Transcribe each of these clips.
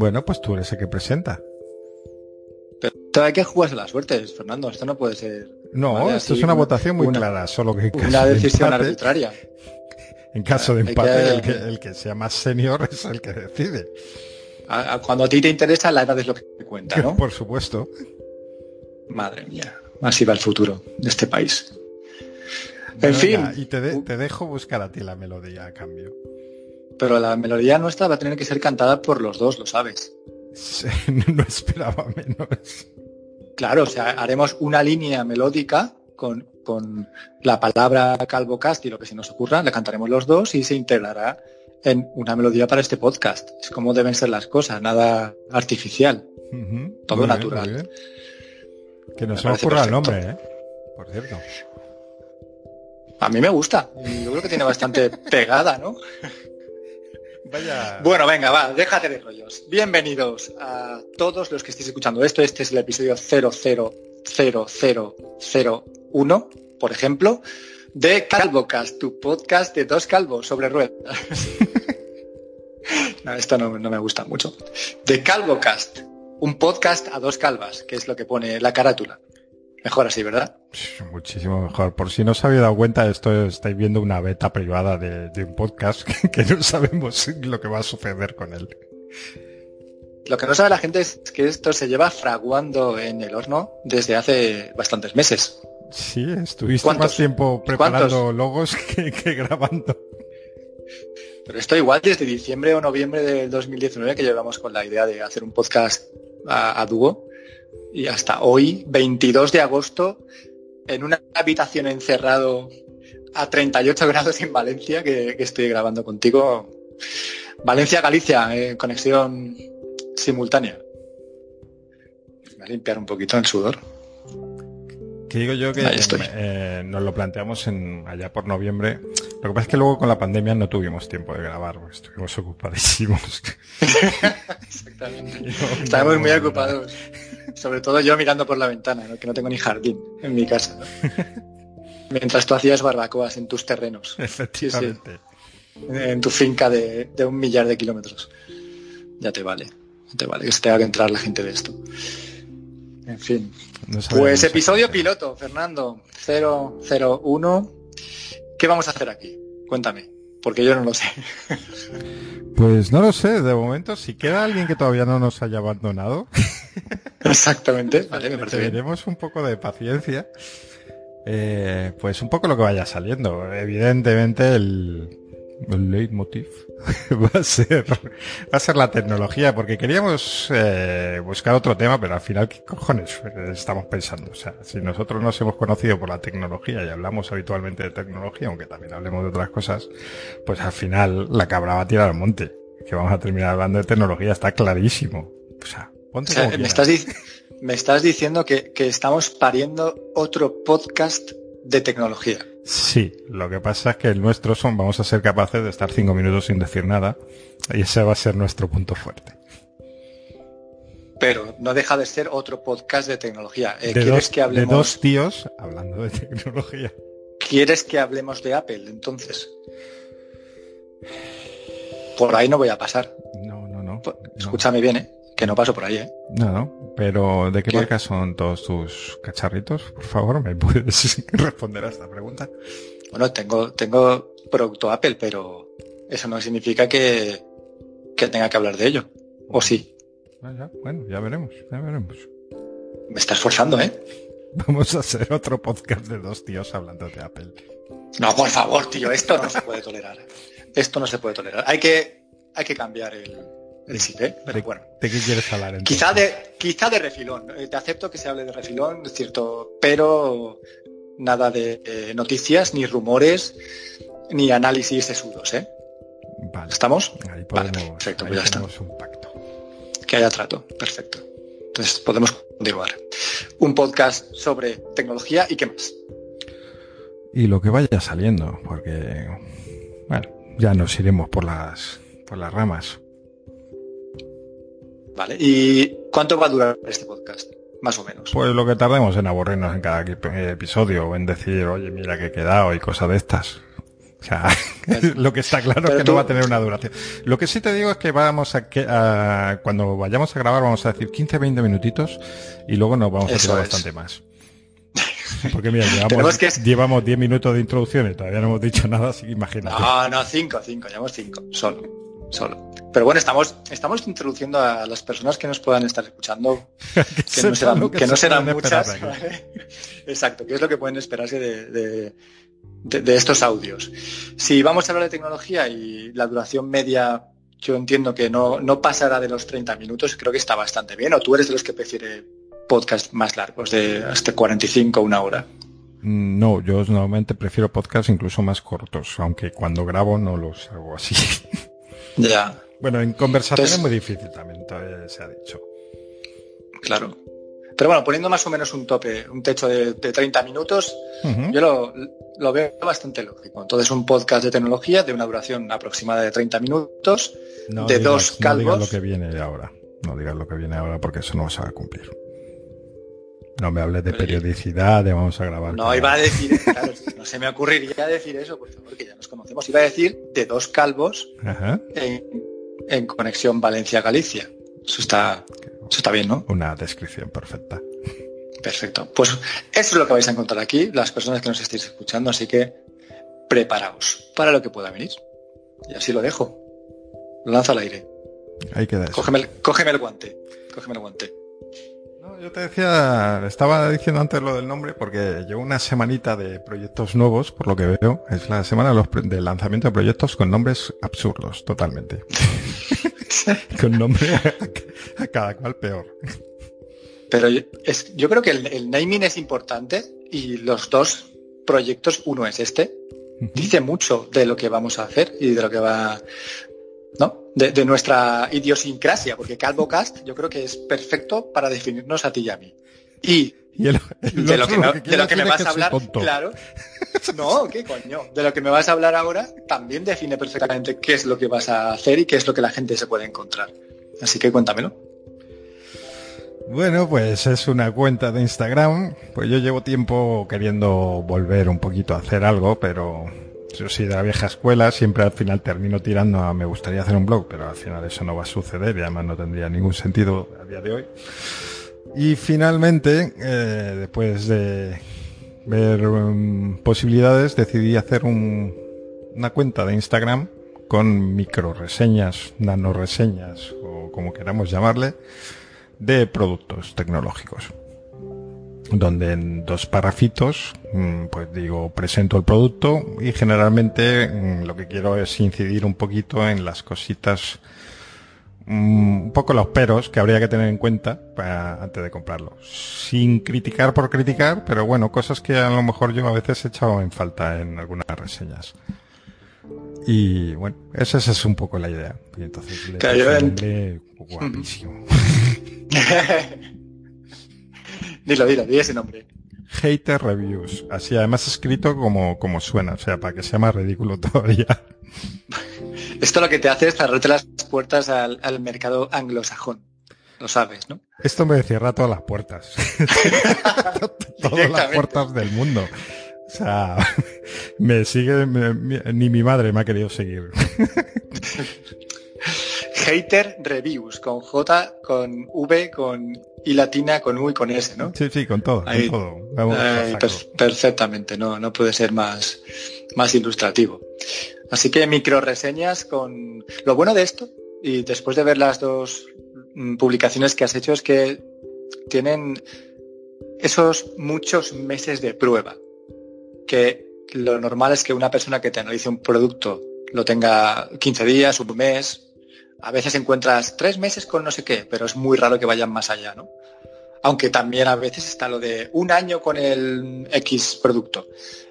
Bueno, pues tú eres el que presenta. Pero hay que jugarse la suerte, Fernando. Esto no puede ser. No, ¿vale? esto es una votación muy una- clara, solo que en caso Una de decisión empate- arbitraria. En caso de empate, que- el, que, el que sea más senior es el que decide. A- a- Cuando a ti te interesa, la edad es lo que cuenta, ¿no? Por supuesto. Madre mía. Así va el futuro de este país. En fin. Y te, de- te dejo buscar a ti la melodía a cambio. Pero la melodía nuestra va a tener que ser cantada por los dos, lo sabes. Sí, No esperaba menos. Claro, o sea, haremos una línea melódica con, con la palabra Calvocast y lo que se nos ocurra, la cantaremos los dos y se integrará en una melodía para este podcast. Es como deben ser las cosas, nada artificial. Todo muy natural. bien. Que no Me se me parece ocurra el nombre, ¿eh? Por cierto. A mí me gusta. Yo creo que tiene bastante pegada, ¿no? Vaya. Bueno, venga, va, déjate de rollos. Bienvenidos a todos los que estéis escuchando esto. Este es el episodio 00001, por ejemplo, de Calvocast, tu podcast de dos calvos sobre ruedas. no, esto no, no me gusta mucho. De Calvocast, un podcast a dos calvas, que es lo que pone la carátula. Mejor así, ¿verdad? Muchísimo mejor. Por si no os habéis dado cuenta, esto estáis viendo una beta privada de, de un podcast que, que no sabemos lo que va a suceder con él. Lo que no sabe la gente es que esto se lleva fraguando en el horno desde hace bastantes meses. Sí, estuviste ¿Cuántos? más tiempo preparando ¿Cuántos? logos que, que grabando. Pero esto igual desde diciembre o noviembre del 2019 que llevamos con la idea de hacer un podcast a, a dúo y hasta hoy, 22 de agosto, en una habitación encerrado a 38 grados en Valencia que, que estoy grabando contigo. Valencia-Galicia, eh, conexión simultánea. Voy a limpiar un poquito el sudor. Que digo yo que eh, nos lo planteamos en, allá por noviembre. Lo que pasa es que luego con la pandemia no tuvimos tiempo de grabar, estuvimos ocupadísimos. Exactamente. No- Estábamos no- muy no- ocupados. Sobre todo yo mirando por la ventana, ¿no? que no tengo ni jardín en mi casa. Mientras tú hacías barbacoas en tus terrenos, Efectivamente. en tu finca de, de un millar de kilómetros. Ya te vale, ya te vale que se tenga que entrar la gente de esto. En fin. No Pues episodio piloto, Fernando, 001. ¿Qué vamos a hacer aquí? Cuéntame, porque yo no lo sé. Pues no lo sé, de momento, si queda alguien que todavía no nos haya abandonado, Exactamente, vale, me parece bien. pediremos un poco de paciencia. Eh, pues un poco lo que vaya saliendo. Evidentemente el, el leitmotiv va a ser va a ser la tecnología, porque queríamos eh, buscar otro tema, pero al final qué cojones estamos pensando. O sea, si nosotros nos hemos conocido por la tecnología y hablamos habitualmente de tecnología, aunque también hablemos de otras cosas, pues al final la cabra va a tirar al monte. Que vamos a terminar hablando de tecnología, está clarísimo. O sea, ponte O sea, como me, estás me estás diciendo que, que estamos pariendo otro podcast de tecnología. Sí, lo que pasa es que el nuestro son, vamos a ser capaces de estar cinco minutos sin decir nada y ese va a ser nuestro punto fuerte. Pero no deja de ser otro podcast de tecnología. Eh, de, ¿Quieres dos, que de hablemos? dos tíos hablando de tecnología. ¿Quieres que hablemos de Apple? Entonces. Por ahí no voy a pasar. No, no, no. No. Escúchame bien, ¿eh? Que no paso por ahí, ¿eh? No, no. Pero ¿de qué ¿Qué? marca son todos tus cacharritos? Por favor, ¿me puedes responder a esta pregunta? Bueno, tengo, tengo producto Apple, pero eso no significa que, que tenga que hablar de ello. O sí. Ah, ya, bueno, ya veremos, ya veremos. Me estás forzando, ¿eh? Vamos a hacer otro podcast de dos tíos hablando de Apple. No, por favor, tío, esto no se puede tolerar. Esto no se puede tolerar. Hay que, hay que cambiar el, ¿eh? Pero ¿De, bueno. de qué quieres hablar entonces? Quizá de, quizá de refilón. Eh, Te acepto que se hable de refilón, es cierto, pero nada de eh, noticias, ni rumores, ni análisis sesudos, ¿eh? Vale. ¿Estamos? Ahí Vale, podemos, perfecto, ahí pues ya está. tenemos un pacto. Que haya trato. Perfecto. Entonces podemos continuar. Un podcast sobre tecnología y qué más. Y lo que vaya saliendo, porque bueno, ya nos iremos por las por las ramas. Vale. ¿Y cuánto va a durar este podcast? Más o menos. Pues lo que tardemos en aburrirnos en cada epi- episodio o en decir, oye, mira que he quedado y cosas de estas. O sea, lo que está claro es que no va a tener una duración. Lo que sí te digo es que vamos a que cuando vayamos a grabar vamos a decir 15-20 minutitos y luego nos vamos a tirar bastante más. Porque mira, llevamos, llevamos 10 minutos de introducción y todavía no hemos dicho nada, así que imagínate. No, no, 5, 5, llevamos 5, solo, solo. Pero bueno, estamos, estamos introduciendo a las personas que nos puedan estar escuchando, que, no serán, que no serán muchas. Exacto, que es lo que pueden esperarse de, de, estos audios. Si vamos a hablar de tecnología y la duración media, yo entiendo que no, no pasará de los 30 minutos, creo que está bastante bien. ¿O tú eres de los que prefiere podcast más largos, de hasta 45 una hora? Mm, no, yo normalmente prefiero podcasts incluso más cortos, aunque cuando grabo no los hago así. Ya. Bueno, en conversación es muy difícil también, se ha dicho. Claro. Pero bueno, poniendo más o menos un tope, un techo de, 30 minutos, yo lo, veo bastante lógico. Entonces, un podcast de tecnología de una duración aproximada de 30 minutos, de dos calvos. No digas lo que viene ahora. No digas lo que viene ahora porque eso no se va a cumplir. No me hables de periodicidad, de vamos a grabar. No, iba a decir, claro, no se me ocurriría decir eso, por favor, que ya nos conocemos. Iba a decir de dos calvos En, conexión Valencia-Galicia. Eso está, eso está bien, ¿no? Una descripción perfecta. Perfecto. Pues eso es lo que vais a encontrar aquí, las personas que nos estéis escuchando, así que preparaos para lo que pueda venir. Y así lo dejo. Lo lanzo al aire. Ahí queda eso. Cógeme, cógeme el guante. Cógeme el guante yo te decía, estaba diciendo antes lo del nombre porque llevo una semanita de proyectos nuevos, por lo que veo. Es la semana de del lanzamiento de proyectos con nombres absurdos, totalmente. con nombre a, cada cual peor. Pero es, yo creo que el, naming es importante y los dos proyectos, uno es este, dice mucho de lo que vamos a hacer y de lo que va ¿no? De, nuestra idiosincrasia, porque CalvoCast yo creo que es perfecto para definirnos a ti y a mí. Y, de, lo que, me, vas a hablar, claro. No, ¿qué coño? De lo que me vas a hablar ahora también define perfectamente qué es lo que vas a hacer y qué es lo que la gente se puede encontrar. Así que cuéntamelo. Bueno, pues es una cuenta de Instagram. Pues yo llevo tiempo queriendo volver un poquito a hacer algo, pero yo soy de la vieja escuela, siempre al final termino tirando a me gustaría hacer un blog, pero al final eso no va a suceder y además no tendría ningún sentido a día de hoy. Y finalmente, eh, después de ver um, posibilidades, decidí hacer una cuenta de Instagram con micro reseñas, nano o como queramos llamarle, de productos tecnológicos donde en dos parrafitos, mm, pues digo, presento el producto y generalmente mm, lo que quiero es incidir un poquito en las cositas, mm, un poco los peros que habría que tener en cuenta para, antes de comprarlo. Sin criticar por criticar, pero bueno, cosas que a lo mejor yo a veces he echado en falta en algunas reseñas. Y bueno, esa, es un poco la idea. Y entonces le guapísimo. Dilo, dilo, di ese nombre. Hater Reviews. Así, además escrito como, como suena, o sea, para que sea más ridículo todavía. Esto lo que te hace es cerrarte las puertas al, mercado anglosajón. Lo sabes, ¿no? Esto me cierra todas las puertas. todas las puertas del mundo. O sea, me sigue, ni mi madre me ha querido seguir. Hater Reviews, con J, con V, con I latina, con U y con S, ¿no? Sí, sí, con todo. perfectamente, no, no puede ser más, más ilustrativo. Así que micro reseñas con... Lo bueno de esto, y después de ver las dos mm, publicaciones que has hecho, es que tienen esos muchos meses de prueba. Que lo normal es que una persona que te analice un producto lo tenga 15 días, un mes, a veces encuentras tres meses con no sé qué, pero es muy raro que vayan más allá, ¿no? Aunque también a veces está lo de un año con el X producto.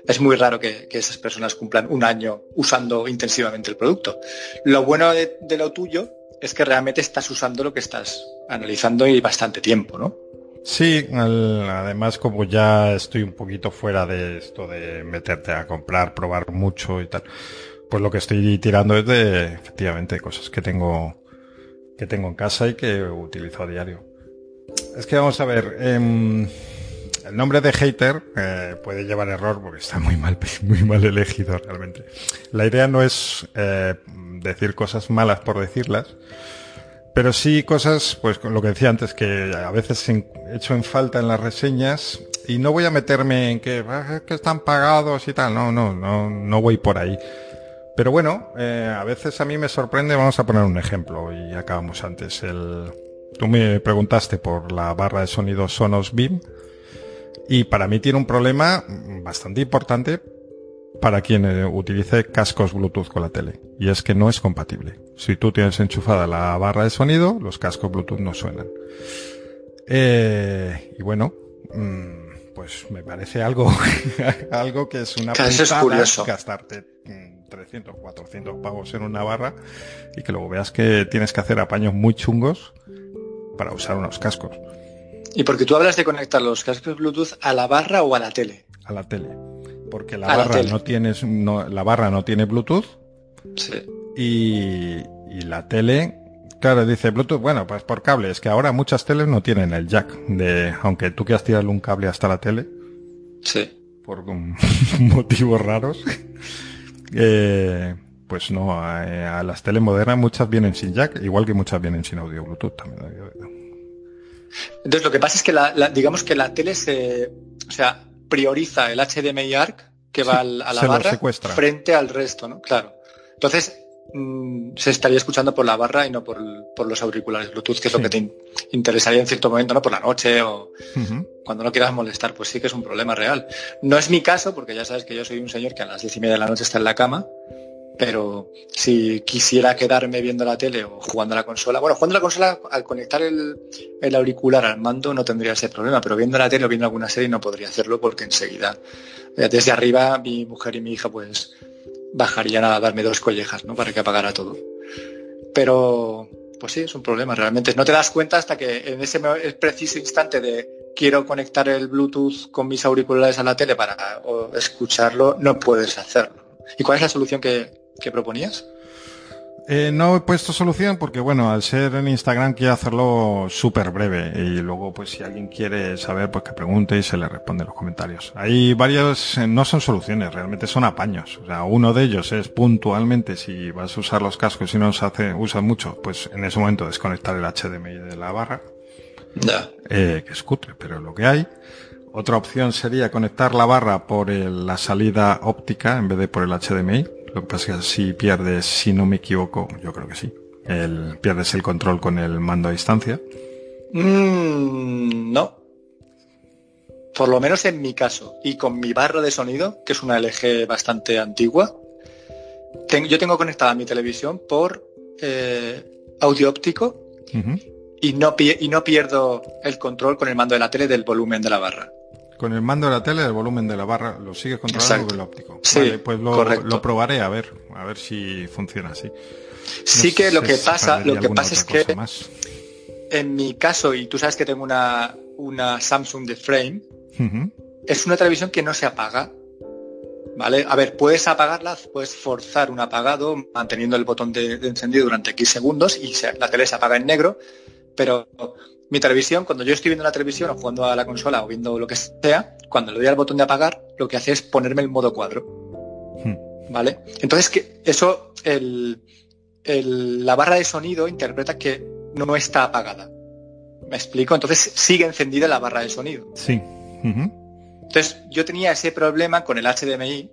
Es muy raro que, esas personas cumplan un año usando intensivamente el producto. Lo bueno de, lo tuyo es que realmente estás usando lo que estás analizando y bastante tiempo, ¿no? Sí, además como ya estoy un poquito fuera de esto de meterte a comprar, probar mucho y tal, pues lo que estoy tirando es de, efectivamente, cosas que tengo, que tengo en casa y que utilizo a diario. Es que vamos a ver, em, el nombre de hater eh, puede llevar error porque está muy mal, muy mal elegido realmente. La idea no es eh, decir cosas malas por decirlas, pero sí cosas, pues lo que decía antes, que a veces he hecho en falta en las reseñas y no voy a meterme en que, ah, que están pagados y tal, no, no, no, no voy por ahí. Pero bueno, eh, a veces a mí me sorprende, vamos a poner un ejemplo y acabamos antes. El, tú me preguntaste por la barra de sonido Sonos Beam y para mí tiene un problema bastante importante para quien eh, utilice cascos Bluetooth con la tele. Y es que no es compatible. Si tú tienes enchufada la barra de sonido, los cascos Bluetooth no suenan. Eh, y bueno, mm, pues me parece algo, algo que es una es gastarte 300, mm, 400 pavos en una barra y que luego veas que tienes que hacer apaños muy chungos para usar unos cascos. ¿Y porque tú hablas de conectar los cascos Bluetooth a la barra o a la tele? A la tele porque la barra no tienes la barra no tiene Bluetooth sí. y, y, la tele claro dice Bluetooth bueno pues por cable es que ahora muchas teles no tienen el jack de aunque tú quieras tirarle un cable hasta la tele sí por motivos raros eh, pues no a, las teles modernas muchas vienen sin jack igual que muchas vienen sin audio Bluetooth también entonces lo que pasa es que la, digamos que la tele se o sea prioriza el HDMI ARC que va a la barra frente al resto, ¿no? Claro. Entonces, mm, se estaría escuchando por la barra y no por, los auriculares Bluetooth, que es lo que te interesaría en cierto momento, ¿no? Por la noche o cuando no quieras molestar, pues sí que es un problema real. No es mi caso, porque ya sabes que yo soy un señor que a las diez y media de la noche está en la cama, pero si quisiera quedarme viendo la tele o jugando a la consola, bueno, jugando a la consola al conectar el, auricular al mando no tendría ese problema, pero viendo la tele o viendo alguna serie no podría hacerlo porque enseguida, desde arriba, mi mujer y mi hija pues bajarían a darme dos collejas, ¿no? Para que apagara todo. Pero, pues sí, es un problema realmente. No te das cuenta hasta que en ese preciso instante de quiero conectar el Bluetooth con mis auriculares a la tele para escucharlo, no puedes hacerlo. ¿Y cuál es la solución que, ¿Qué proponías? Eh, no he puesto solución porque, bueno, al ser en Instagram quiero hacerlo súper breve y luego, pues, si alguien quiere saber, pues que pregunte y se le responde en los comentarios. Hay varios, eh, no son soluciones, realmente son apaños. O sea, uno de ellos es puntualmente, si vas a usar los cascos y no los hace, usas mucho, pues en ese momento desconectar el HDMI de la barra. Ya. Eh, que es cutre, pero lo que hay. Otra opción sería conectar la barra por la salida óptica en vez de por el HDMI lo que pasa es que si pierdes, si no me equivoco, yo creo que sí, el, pierdes el control con el mando a distancia. Mm, no. Por lo menos en mi caso. Y con mi barra de sonido, que es una LG bastante antigua, yo tengo conectada mi televisión por eh, audio óptico y, no, y no pierdo el control con el mando de la tele del volumen de la barra. Con el mando de la tele, el volumen de la barra, lo sigues controlando con el óptico. Sí, pues lo, probaré a ver, a ver si funciona así. sí que lo que pasa, lo que pasa es que en mi caso, y tú sabes que tengo una, una Samsung de frame, es una televisión que no se apaga. ¿Vale? A ver, puedes apagarla, puedes forzar un apagado manteniendo el botón de, encendido durante X segundos y la tele se apaga en negro, pero mi televisión, cuando yo estoy viendo la televisión o jugando a la consola o viendo lo que sea, cuando le doy al botón de apagar, lo que hace es ponerme el modo cuadro. Hmm. ¿Vale? Entonces, que eso, el, la barra de sonido interpreta que no está apagada. ¿Me explico? Entonces sigue encendida la barra de sonido. Sí. Entonces, yo tenía ese problema con el HDMI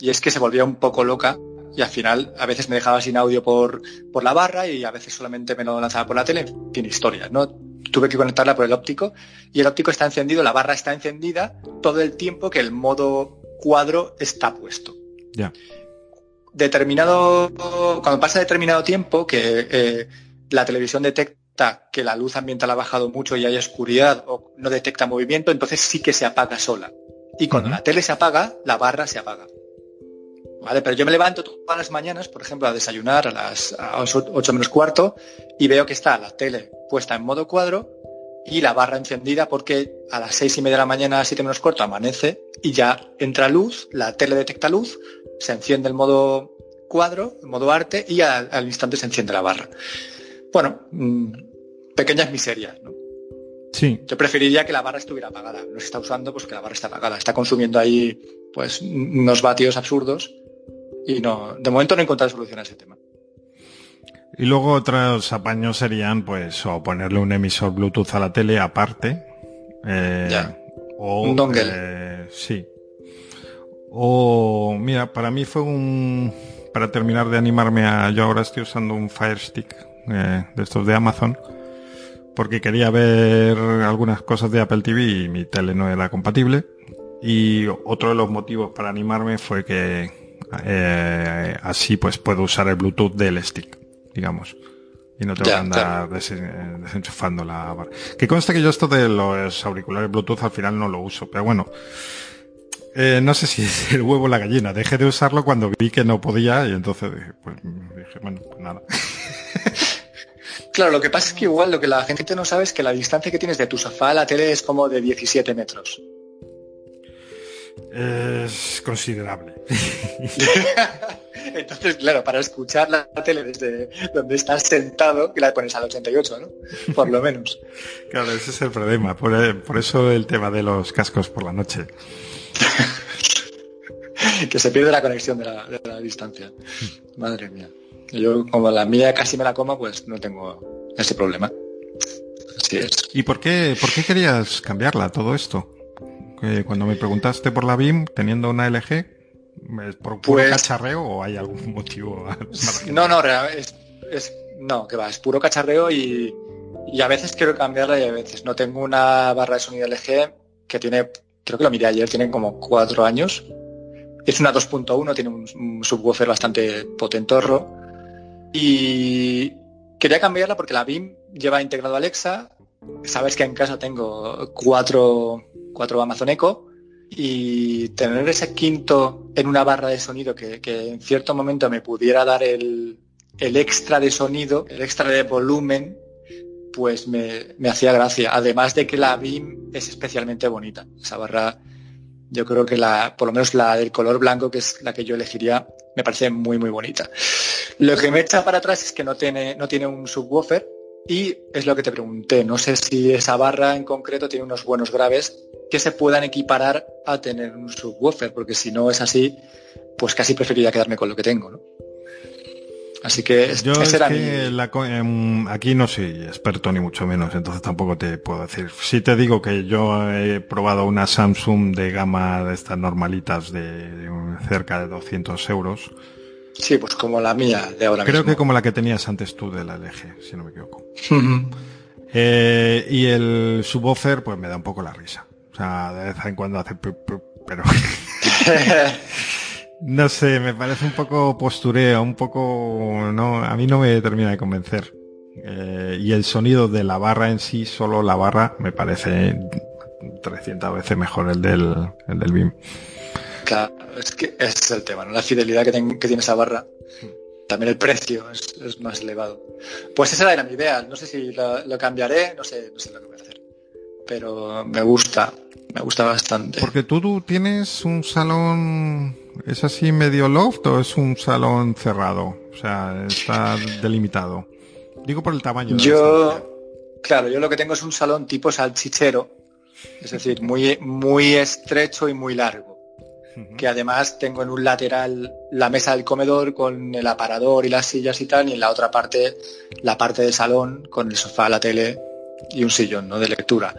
y es que se volvía un poco loca y al final a veces me dejaba sin audio por, por la barra y a veces solamente me lo lanzaba por la tele, tiene historias, ¿no? Tuve que conectarla por el óptico y el óptico está encendido, la barra está encendida todo el tiempo que el modo cuadro está puesto. Ya. Determinado, cuando pasa determinado tiempo que eh, la televisión detecta que la luz ambiental ha bajado mucho y hay oscuridad o no detecta movimiento, entonces sí que se apaga sola. Y cuando la tele se apaga, la barra se apaga. ¿Vale? Pero yo me levanto todas las mañanas, por ejemplo, a desayunar a las, 8 menos cuarto y veo que está la tele puesta en modo cuadro y la barra encendida porque a las seis y media de la mañana, 7 menos cuarto, amanece y ya entra luz, la tele detecta luz, se enciende el modo cuadro, el modo arte y al, instante se enciende la barra. Bueno, mm, pequeñas miserias, ¿no? Sí. Yo preferiría que la barra estuviera apagada. No se está usando, pues que la barra está apagada. Está consumiendo ahí pues unos vatios absurdos y no, de momento no he encontrado solución a ese tema. Y luego otros apaños serían, pues, o ponerle un emisor Bluetooth a la tele aparte. eh, Ya. O, Un dongle. eh, sí. O, mira, para mí fue un... Para terminar de animarme a... Yo ahora estoy usando un Fire Stick eh, de estos de Amazon. Porque quería ver algunas cosas de Apple TV y mi tele no era compatible. Y otro de los motivos para animarme fue que eh, así pues puedo usar el Bluetooth del stick, digamos. Y no tengo Ya, que andar eh, desenchufando la barra. Que consta que yo esto de los auriculares Bluetooth al final no lo uso, pero bueno. Eh, no sé si es el huevo o la gallina. Dejé de usarlo cuando vi que no podía y entonces dije, pues, dije bueno, pues nada. Claro, lo que pasa es que igual lo que la gente no sabe es que la distancia que tienes de tu sofá a la tele es como de 17 metros. Es considerable. Entonces, claro, para escuchar la tele desde donde estás sentado, que la pones al 88, ¿no? Por lo menos. Claro, ese es el problema. Por, eh, por eso el tema de los cascos por la noche. que se pierde la conexión de la, de la distancia. Madre mía. Yo, como la mía casi me la coma, pues no tengo ese problema. Así es. ¿Y por qué, por qué querías cambiarla todo esto? Cuando me preguntaste por la BIM, teniendo una LG, ¿es por puro Pues- cacharreo o hay algún motivo? No, no, es, es- no, que va, es puro cacharreo y, y a veces quiero cambiarla y a veces no. Tengo una barra de sonido LG que tiene, creo que lo miré ayer, tiene como cuatro años. Es una 2.1, tiene un, un subwoofer bastante potentorro. Y quería cambiarla porque la BIM lleva integrado Alexa. Sabes que en casa tengo cuatro, cuatro Amazon Echo y tener ese quinto en una barra de sonido que, en cierto momento me pudiera dar el, el extra de sonido, el extra de volumen, pues me, me hacía gracia. Además de que la BIM es especialmente bonita. Esa barra, yo creo que la, por lo menos la del color blanco, que es la que yo elegiría, me parece muy, muy bonita. Lo que me echa para atrás es que no tiene, no tiene un subwoofer y es lo que te pregunté. No sé si esa barra en concreto tiene unos buenos graves que se puedan equiparar a tener un subwoofer, porque si no es así, pues casi preferiría quedarme con lo que tengo, ¿no? Así que Yo es que mi- la co- em, aquí no soy experto ni mucho menos, entonces tampoco te puedo decir. Sí te digo que yo he probado una Samsung de gama de estas normalitas de um, cerca de 200 euros. Sí, pues como la mía de ahora Creo mismo. que como la que tenías antes tú de la LG, si no me equivoco. Eh, y el subwoofer, pues me da un poco la risa. O sea, de vez en cuando hace... pero no sé, me parece un poco postureo, un poco... no A mí no me termina de convencer. Eh, y el sonido de la barra en sí, solo la barra, me parece 300 veces mejor el del, el del BIM. Claro, es que ese es el tema, ¿no? La fidelidad que, ten- que tiene esa barra. También el precio es, es más elevado. Pues esa era mi idea. No sé si lo, lo cambiaré, no sé, no sé lo que voy a hacer. Pero me gusta, me gusta bastante. Porque tú, tú tienes un salón... ¿Es así medio loft o es un salón cerrado? O sea, está delimitado. Digo por el tamaño. de. Yo, claro, yo lo que tengo es un salón tipo salchichero, es decir, muy, muy estrecho y muy largo. Que además tengo en un lateral la mesa del comedor con el aparador y las sillas y tal, y en la otra parte la parte del salón con el sofá, la tele y un sillón ¿no? de lectura.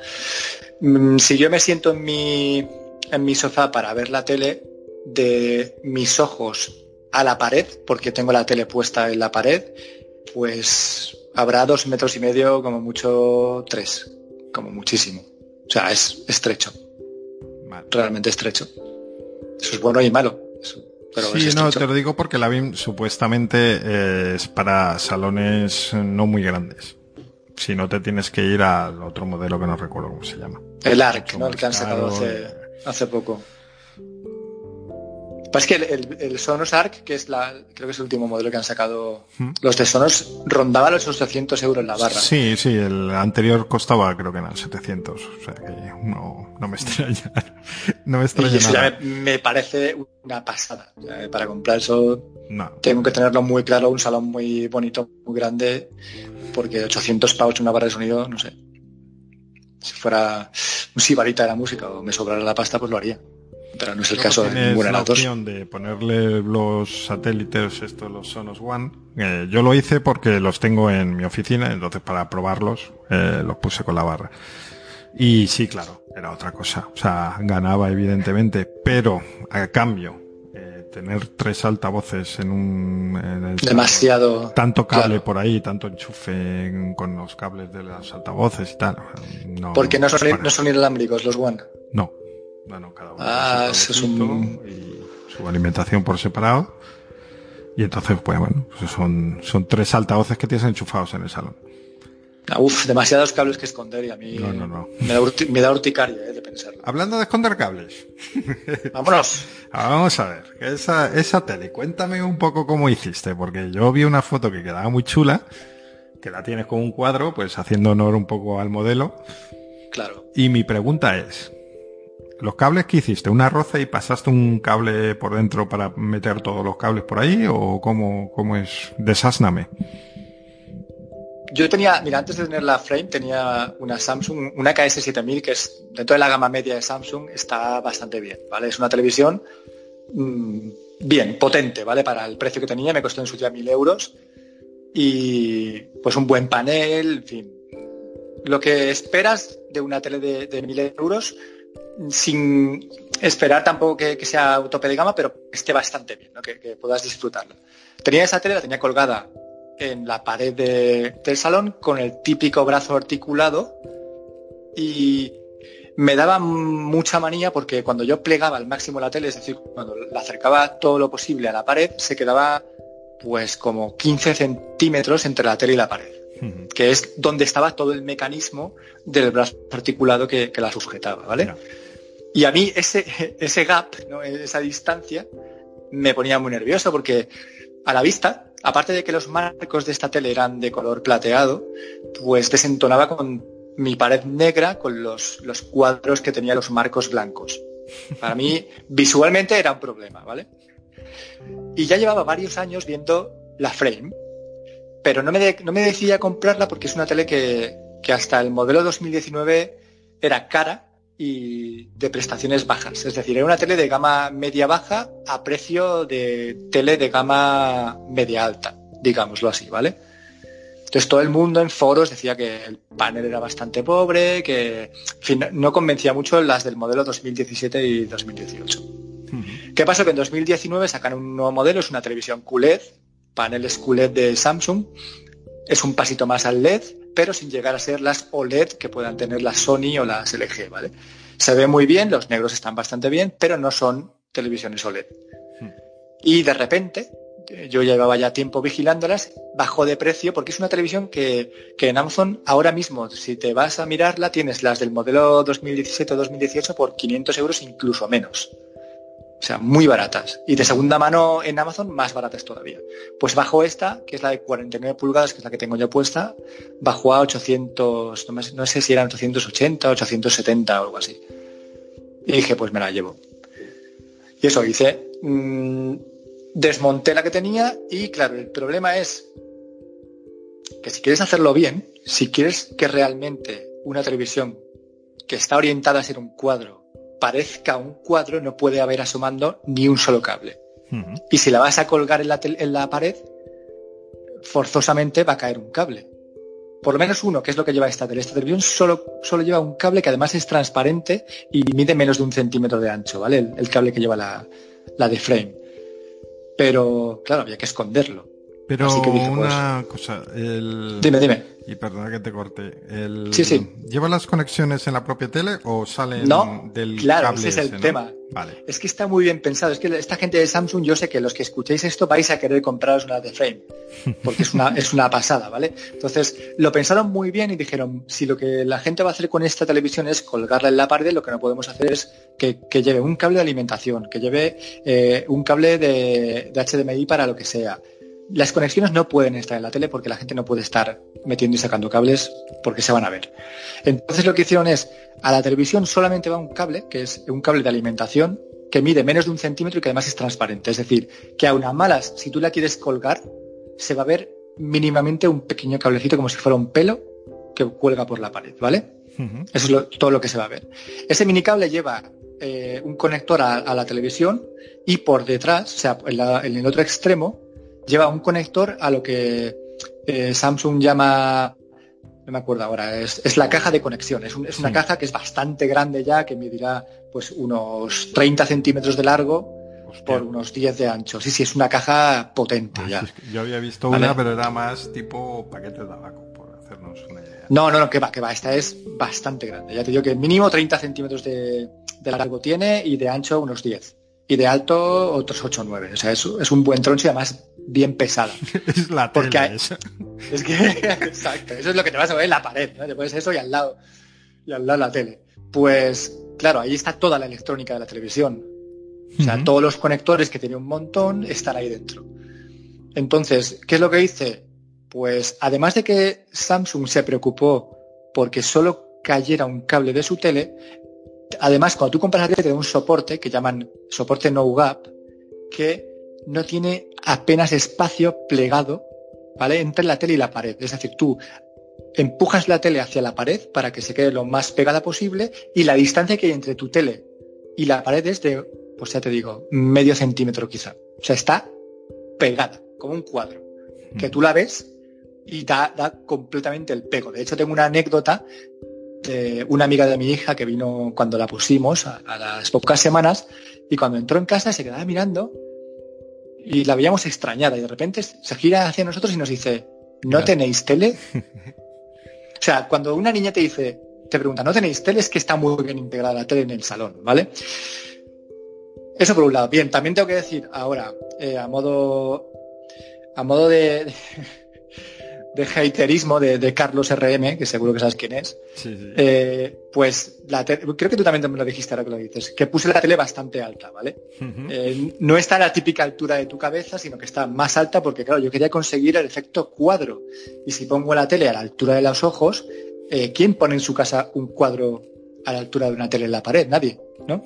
Mm, Si yo me siento en mi, en mi sofá para ver la tele, de mis ojos a la pared, porque tengo la tele puesta en la pared, pues habrá dos metros y medio, como mucho tres, como muchísimo. O sea, es estrecho, Vale. realmente estrecho. Eso es bueno y malo. eso- pero es Sí, no, te lo digo porque la BIM supuestamente eh, es para salones no muy grandes. Si no te tienes que ir al otro modelo que no recuerdo cómo se llama. El ARC, ¿no? El que han sacado hace, eh. hace poco. Pasa que el, el- el Sonos ARC, que es la, creo que es el último modelo que han sacado, ¿Mm? los de Sonos rondaban los 800 euros la barra. Sí, sí, el anterior costaba creo que eran 700. O sea que no, no me extraña. No me extraña y eso ya nada. me, parece una pasada. Para comprar eso No. tengo que tenerlo muy claro, un salón muy bonito, muy grande, porque 800 pavos en una barra de sonido, no sé. Si fuera un sibarita de la música o me sobrara la pasta, pues lo haría. Pero no es el caso de ninguna de la las dos. opción de ponerle los satélites, estos, los Sonos One. Eh, yo lo hice porque los tengo en mi oficina, entonces para probarlos eh, los puse con la barra. Y sí, claro, era otra cosa. O sea, ganaba evidentemente, pero a cambio, eh, tener tres altavoces en un... en el- Demasiado. tanto cable claro. por ahí, tanto enchufe en- con los cables de los altavoces y tal. No, Porque no son, no son inalámbricos los One. No, no, no, cada uno. Ah, es un- Y su alimentación por separado. Y entonces, pues bueno, pues son, son tres altavoces que tienes enchufados en el salón. Ah, Uf, demasiados cables que esconder y a mí No, no, no. Me, da urti- me da urticaria eh, de pensarlo. Hablando de esconder cables. Vámonos. Ah, Vamos a ver, esa, esa tele, cuéntame un poco cómo hiciste, porque yo vi una foto que quedaba muy chula, que la tienes con un cuadro, pues haciendo honor un poco al modelo. Claro. Y mi pregunta es, ¿los cables que hiciste? ¿Una roza y pasaste un cable por dentro para meter todos los cables por ahí? ¿O cómo, cómo es? Desásname. Yo tenía, mira, antes de tener la frame tenía una Samsung, una KS7000 que es dentro de la gama media de Samsung está bastante bien, ¿vale? Es una televisión mm, bien, potente, ¿vale? Para el precio que tenía me costó en su día mil euros y pues un buen panel, en fin. Lo que esperas de una tele de, de euros sin esperar tampoco que, sea tope de gama, pero esté bastante bien, que, que puedas disfrutarla. Tenía esa tele, la tenía colgada en la pared de- del salón con el típico brazo articulado y me daba mucha manía porque cuando yo plegaba al máximo la tele, es decir, cuando la acercaba todo lo posible a la pared, se quedaba pues como 15 centímetros entre la tele y la pared, que es donde estaba todo el mecanismo del brazo articulado que, que la sujetaba, ¿vale? Y a mí ese, ese gap, ¿no? esa distancia, me ponía muy nervioso porque a la vista, aparte de que los marcos de esta tele eran de color plateado, pues desentonaba con mi pared negra con los, los cuadros que tenía los marcos blancos. Para mí, visualmente era un problema, ¿vale? Y ya llevaba varios años viendo la frame, pero no me, de- no me comprarla porque es una tele que, que hasta el modelo 2019 era cara y de prestaciones bajas. Es decir, era una tele de gama media-baja a precio de tele de gama media-alta, digámoslo así, ¿vale? Entonces todo el mundo en foros decía que el panel era bastante pobre, que en fin, no convencía mucho las del modelo 2017 y 2018. ¿Qué pasó? Que en 2019 sacan un nuevo modelo, es una televisión QLED, paneles QLED de Samsung, es un pasito más al LED, pero sin llegar a ser las OLED que puedan tener las Sony o las LG, ¿vale? Se ve muy bien, los negros están bastante bien, pero no son televisiones OLED. Y de repente, yo llevaba ya tiempo vigilándolas, bajó de precio porque es una televisión que, que en Amazon ahora mismo, si te vas a mirarla, tienes las del modelo 2017 o 2018 por 500 euros incluso menos. O sea, muy baratas. Y de segunda mano en Amazon, más baratas todavía. Pues bajó esta, que es la de 49 pulgadas, que es la que tengo yo puesta, bajó a 800, no, me- no sé si eran 880, 870 o algo así. Y dije, pues me la llevo. Y eso hice. mm, desmonté la que tenía y claro, el problema es que si quieres hacerlo bien, si quieres que realmente una televisión que está orientada a ser un cuadro parezca un cuadro, no puede haber asomando ni un solo cable. Y si la vas a colgar en la, en la pared, forzosamente va a caer un cable. Por lo menos uno, que es lo que lleva esta tele. Esta televisión solo, solo lleva un cable que además es transparente y mide menos de un centímetro de ancho, ¿vale? El, el cable que lleva la, la de frame. Pero, claro, había que esconderlo. Pero Así que dije, pues, una cosa, el... Dime, dime. Y perdona que te corte. El... Sí, sí. ¿Lleva las conexiones en la propia tele o salen No, del claro, cable ese es el tema. Vale. Es que está muy bien pensado. Es que esta gente de Samsung, yo sé que los que escuchéis esto vais a querer compraros una de frame, porque es una, es una pasada, ¿vale? Entonces, lo pensaron muy bien y dijeron, si lo que la gente va a hacer con esta televisión es colgarla en la pared, lo que no podemos hacer es que, que lleve un cable de alimentación, que lleve eh, un cable de, de HDMI para lo que sea. Las conexiones no pueden estar en la tele porque la gente no puede estar metiendo y sacando cables porque se van a ver. Entonces lo que hicieron es, a la televisión solamente va un cable, que es un cable de alimentación, que mide menos de un centímetro y que además es transparente. Es decir, que a unas malas, si tú la quieres colgar, se va a ver mínimamente un pequeño cablecito como si fuera un pelo que cuelga por la pared, ¿vale? Eso es todo lo que se va a ver. Ese minicable lleva eh, un conector a, la televisión y por detrás, o sea, en, el otro extremo, lleva un conector a lo que eh, Samsung llama, no me acuerdo ahora, es, la caja de conexión. Es, una caja que es bastante grande ya, que medirá pues unos 30 centímetros de largo por unos 10 de ancho. Sí, sí, es una caja potente ya. yo había visto una, pero era más tipo paquete de tabaco, por hacernos una idea. No, no, no, que va, que va. Esta es bastante grande. Ya te digo que mínimo 30 centímetros de, largo tiene y de ancho unos 10. Y de alto otros 8 o 9. O sea, es, es un buen troncho y además bien pesada. es la Porque Es que, exacto, eso es lo que te vas a ver en la pared, ¿no? Te pones eso y al lado, y al lado la tele. Pues, claro, ahí está toda la electrónica de la televisión. O sea, todos los conectores que tiene un montón están ahí dentro. Entonces, ¿qué es lo que hice? Pues además de que Samsung se preocupó porque solo cayera un cable de su tele, además cuando tú compras la tele te da un soporte que llaman soporte no gap, que no tiene apenas espacio plegado, ¿vale? Entre la tele y la pared. Es decir, tú empujas la tele hacia la pared para que se quede lo más pegada posible y la distancia que hay entre tu tele y la pared es de pues ya te digo, medio centímetro quizá. O sea, está pegada, como un cuadro. Que tú la ves y da, completamente el pego. De hecho, tengo una anécdota de una amiga de mi hija que vino cuando la pusimos a, las pocas semanas y cuando entró en casa se quedaba mirando y la veíamos extrañada y de repente se gira hacia nosotros y nos dice, ¿no tenéis tele? o sea, cuando una niña te dice, te pregunta, ¿no tenéis tele? Es que está muy bien integrada la tele en el salón, ¿vale? Eso por un lado. Bien, también tengo que decir ahora, eh, a modo a modo de, de haterismo de, Carlos RM, que seguro que sabes quién es, eh, pues creo que tú también me lo dijiste ahora que lo dices, que puse la tele bastante alta, ¿vale? Eh, no está a la típica altura de tu cabeza, sino que está más alta porque, claro, yo quería conseguir el efecto cuadro. Y si pongo la tele a la altura de los ojos, ¿quién pone en su casa un cuadro a la altura de una tele en la pared? Nadie. ¿no?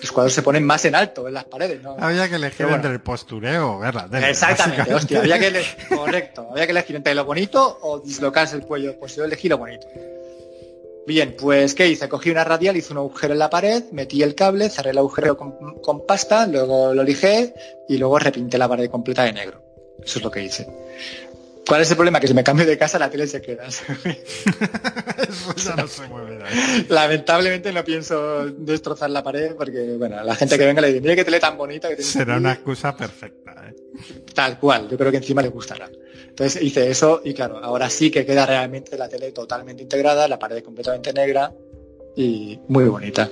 Los cuadros se ponen más en alto en las paredes, ¿no? Había que elegir entre el postureo o verla. Exactamente, hostia, había que elegir, correcto, había que elegir entre lo bonito o dislocarse el cuello, pues yo elegí lo bonito. Bien, pues ¿qué hice? Cogí una radial, hice un agujero en la pared, metí el cable, cerré el agujero con, con pasta, luego lo lijé y luego repinté la pared completa de negro. Eso es lo que hice. ¿Cuál es el problema? Que si me cambio de casa la tele se queda. Eso ya no se mueve. Lamentablemente no pienso destrozar la pared porque, bueno, la gente que venga le dice, mira qué tele tan bonita que. Será una excusa perfecta. ¿eh? Tal cual, yo creo que encima le gustará. Entonces hice eso y claro, ahora sí que queda realmente la tele totalmente integrada, la pared completamente negra y muy bonita.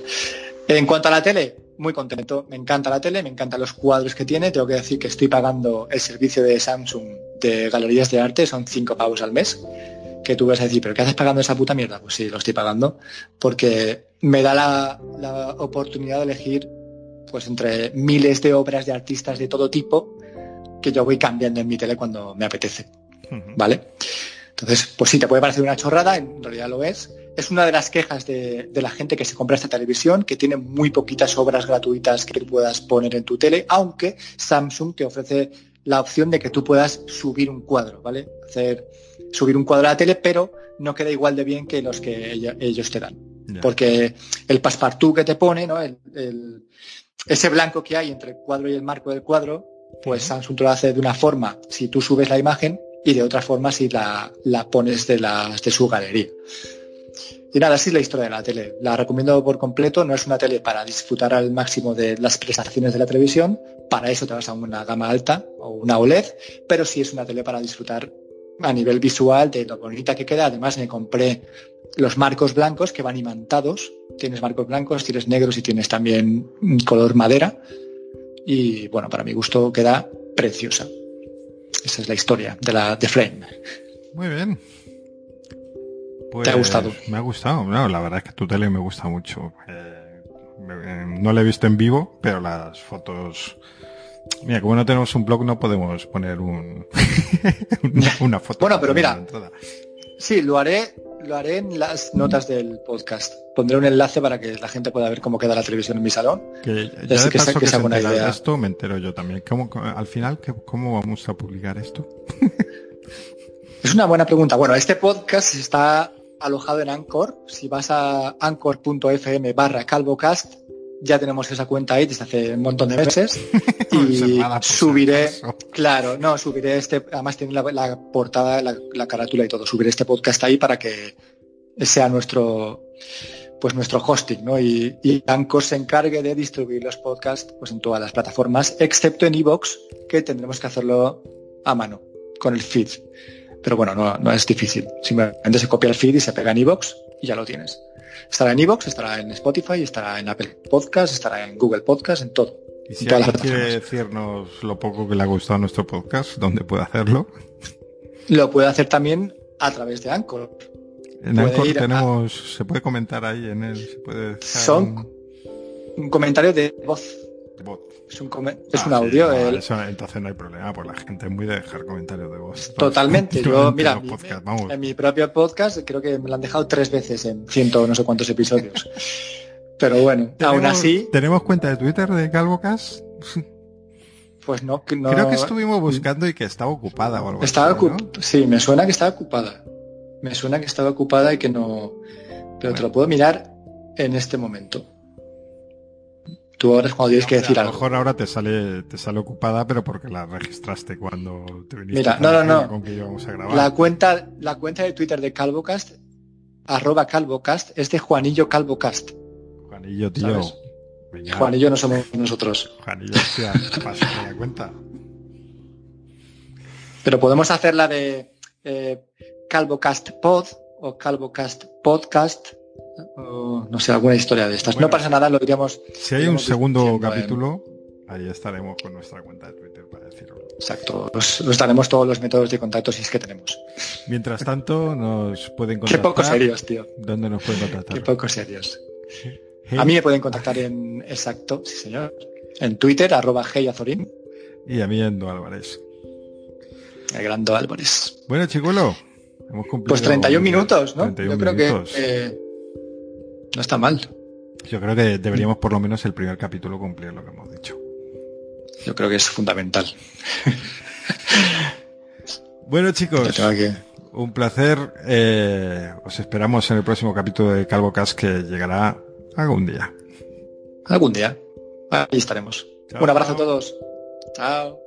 En cuanto a la tele, muy contento. Me encanta la tele, me encantan los cuadros que tiene. Tengo que decir que estoy pagando el servicio de Samsung de galerías de arte, son cinco pavos al mes. Que tú vas a decir, ¿pero qué haces pagando esa puta mierda? Pues sí, lo estoy pagando. Porque me da la, oportunidad de elegir pues entre miles de obras de artistas de todo tipo que yo voy cambiando en mi tele cuando me apetece. ¿Vale? Entonces, pues sí, te puede parecer una chorrada, en realidad lo es, es una de las quejas de, la gente que se compra esta televisión, que tiene muy poquitas obras gratuitas que puedas poner en tu tele, aunque Samsung te ofrece la opción de que tú puedas subir un cuadro, ¿vale? Hacer subir un cuadro a la tele, pero no queda igual de bien que los que ellos te dan. Porque el passepartout que te pone, ¿no? ese blanco que hay entre el cuadro y el marco del cuadro, pues Samsung te lo hace de una forma si tú subes la imagen y de otra forma si la, la pones de, de su galería. Y nada, así es la historia de la tele. La recomiendo por completo. No es una tele para disfrutar al máximo de las prestaciones de la televisión. Para eso te vas a una gama alta o una OLED, pero sí es una tele para disfrutar a nivel visual de lo bonita que queda. Además me compré los marcos blancos que van imantados. Tienes marcos blancos, tienes negros y tienes también color madera. Y bueno, para mi gusto queda preciosa. Esa es la historia de la de Flame. Muy bien. ¿Te ha pues, gustado? Me ha gustado, la verdad es que tu tele me gusta mucho. Eh, eh, no la he visto en vivo, pero las fotos... Mira, como no tenemos un blog, no podemos poner un, una, foto. Bueno, pero mira, sí, lo haré, lo haré en las notas del podcast. Pondré un enlace para que la gente pueda ver cómo queda la televisión en mi salón. Que ya de paso que, se idea. esto me entero yo también. ¿Cómo, al final, ¿cómo vamos a publicar esto? es una buena pregunta. Bueno, este podcast está alojado en Anchor. Si vas a anchor.fm barra calvocast, ya tenemos esa cuenta ahí desde hace un montón de meses. y subiré, claro, no, subiré este, además tiene la, portada, la, la, carátula y todo, subiré este podcast ahí para que sea nuestro, pues nuestro hosting, ¿no? Y, y Anchor se encargue de distribuir los podcasts pues en todas las plataformas, excepto en Evox, que tendremos que hacerlo a mano, con el feed. Pero bueno, no, no es difícil. Simplemente se copia el feed y se pega en Evox y ya lo tienes. Estará en Evox, estará en Spotify, estará en Apple Podcast, estará en Google Podcast, en todo. Y si alguien quiere decirnos lo poco que le ha gustado a nuestro podcast, ¿dónde puede hacerlo? Lo puede hacer también a través de Anchor. En Anchor tenemos, se puede comentar ahí en él, se puede Son un comentario de voz. De. Es un, es un ah, audio. entonces no hay problema, pues la gente es muy de dejar comentarios de voz. Totalmente. Yo, mira, en mi propio podcast creo que me lo han dejado tres veces en ciento no sé cuántos episodios. Pero bueno, aún así. ¿Tenemos cuenta de Twitter de CalvoCast? Pues no, no, Creo que estuvimos buscando y que estaba ocupada o algo estaba así, Sí, me suena que estaba ocupada. Me suena que estaba ocupada y que no... Pero te lo puedo mirar en este momento. Tú ahora es cuando tienes que decir algo. A lo mejor ahora te sale, te sale ocupada, pero porque la registraste cuando te viniste Mira, no, no, no. La cuenta, la cuenta de Twitter de Calvocast, arroba Calvocast, es de Juanillo Calvocast. Juanillo, tío. Juanillo no somos nosotros. Juanillo, hostia, pasa la cuenta. Pero podemos hacer la de eh, Calvocast Pod o Calvocast Podcast o, no sé, alguna historia de estas. no pasa nada, lo diríamos. Si hay un segundo capítulo, ahí estaremos con nuestra cuenta de Twitter para decirlo. Exacto, os, daremos todos los métodos de contacto si es que tenemos. Mientras tanto, nos pueden contactar. Qué poco serios, tío. ¿Dónde nos pueden contactar? Qué poco serios. A mí me pueden contactar en exacto, sí señor. En Twitter, arroba heyazorín. Y a mí en Álvarez. El gran Álvarez. Bueno, chicuelo, hemos cumplido. Pues 31 minutos, ¿no? Yo creo que eh, no está mal. Yo creo que deberíamos por lo menos el primer capítulo cumplir lo que hemos dicho. Yo creo que es fundamental. bueno chicos, un placer. Eh, os esperamos en el próximo capítulo de Calvo Cas que llegará algún día. Algún día. Ahí estaremos. un abrazo a todos. Chao.